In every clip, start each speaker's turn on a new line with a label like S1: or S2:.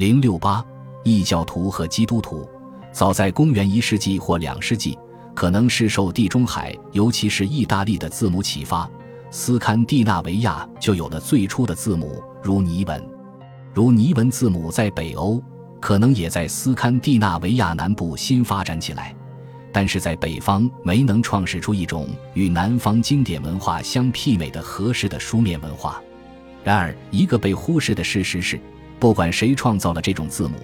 S1: 零六八异教徒和基督徒，早在公元一世纪或两世纪，可能是受地中海，尤其是意大利的字母启发，斯堪的纳维亚就有了最初的字母，如尼文。如尼文字母在北欧，可能也在斯堪的纳维亚南部新发展起来，但是在北方没能创始出一种与南方经典文化相媲美的合适的书面文化。然而，一个被忽视的事实是。不管谁创造了这种字母，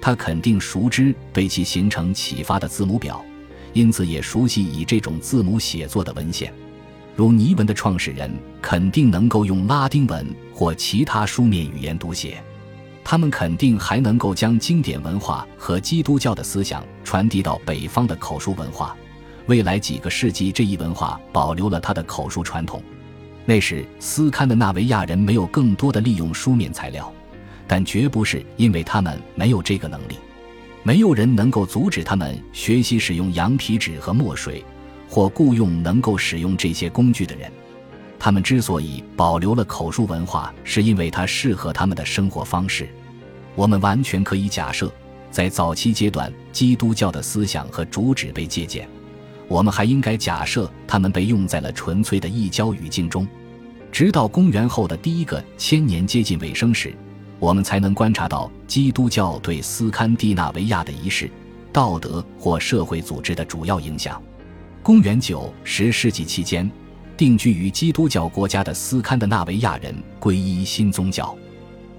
S1: 他肯定熟知对其形成启发的字母表，因此也熟悉以这种字母写作的文献。如尼文的创始人肯定能够用拉丁文或其他书面语言读写，他们肯定还能够将经典文化和基督教的思想传递到北方的口述文化。未来几个世纪，这一文化保留了它的口述传统。那时，斯堪的纳维亚人没有更多的利用书面材料。但绝不是因为他们没有这个能力，没有人能够阻止他们学习使用羊皮纸和墨水，或雇佣能够使用这些工具的人。他们之所以保留了口述文化，是因为它适合他们的生活方式。我们完全可以假设，在早期阶段，基督教的思想和主旨被借鉴。我们还应该假设，他们被用在了纯粹的异教语境中，直到公元后的第一个千年接近尾声时。我们才能观察到基督教对斯堪的纳维亚的仪式、道德或社会组织的主要影响。公元九十世纪期间，定居于基督教国家的斯堪的纳维亚人皈依新宗教，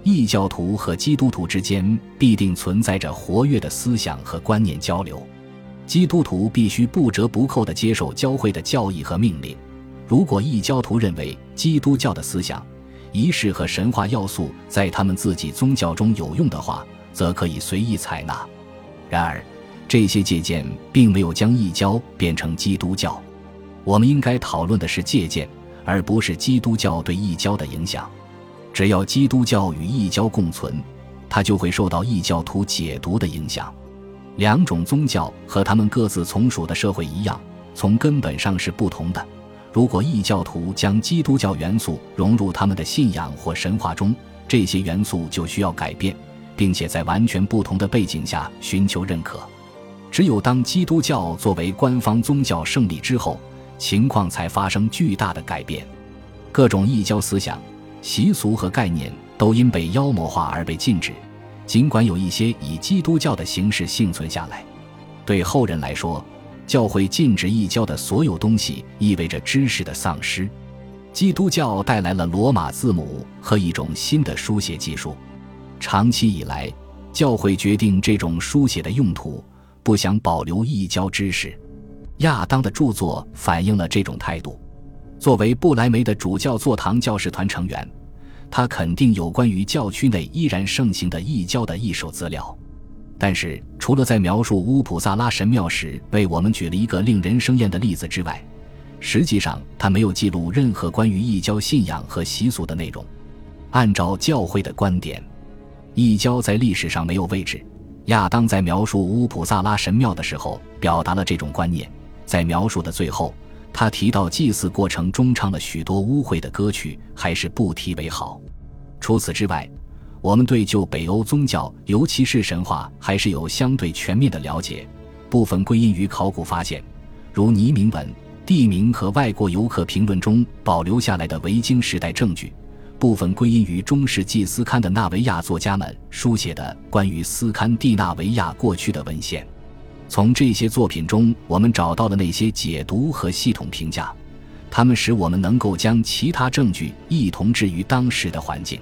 S1: 异教徒和基督徒之间必定存在着活跃的思想和观念交流。基督徒必须不折不扣地接受教会的教义和命令。如果异教徒认为基督教的思想，仪式和神话要素在他们自己宗教中有用的话，则可以随意采纳。然而，这些借鉴并没有将异教变成基督教。我们应该讨论的是借鉴，而不是基督教对异教的影响。只要基督教与异教共存，它就会受到异教徒解读的影响。两种宗教和他们各自从属的社会一样，从根本上是不同的。如果异教徒将基督教元素融入他们的信仰或神话中，这些元素就需要改变，并且在完全不同的背景下寻求认可。只有当基督教作为官方宗教胜利之后，情况才发生巨大的改变。各种异教思想、习俗和概念都因被妖魔化而被禁止，尽管有一些以基督教的形式幸存下来。对后人来说，教会禁止异教的所有东西，意味着知识的丧失。基督教带来了罗马字母和一种新的书写技术。长期以来，教会决定这种书写的用途，不想保留异教知识。亚当的著作反映了这种态度。作为布莱梅的主教座堂教士团成员，他肯定有关于教区内依然盛行的异教的一手资料。但是，除了在描述乌普萨拉神庙时为我们举了一个令人生厌的例子之外，实际上他没有记录任何关于异教信仰和习俗的内容。按照教会的观点，异教在历史上没有位置。亚当在描述乌普萨拉神庙的时候表达了这种观念，在描述的最后，他提到祭祀过程中唱了许多污秽的歌曲，还是不提为好。除此之外。我们对旧北欧宗教，尤其是神话，还是有相对全面的了解。部分归因于考古发现，如泥铭文、地名和外国游客评论中保留下来的维京时代证据；部分归因于中世纪斯堪的纳维亚作家们书写的关于斯堪的纳维亚过去的文献。从这些作品中，我们找到了那些解读和系统评价，它们使我们能够将其他证据一同置于当时的环境。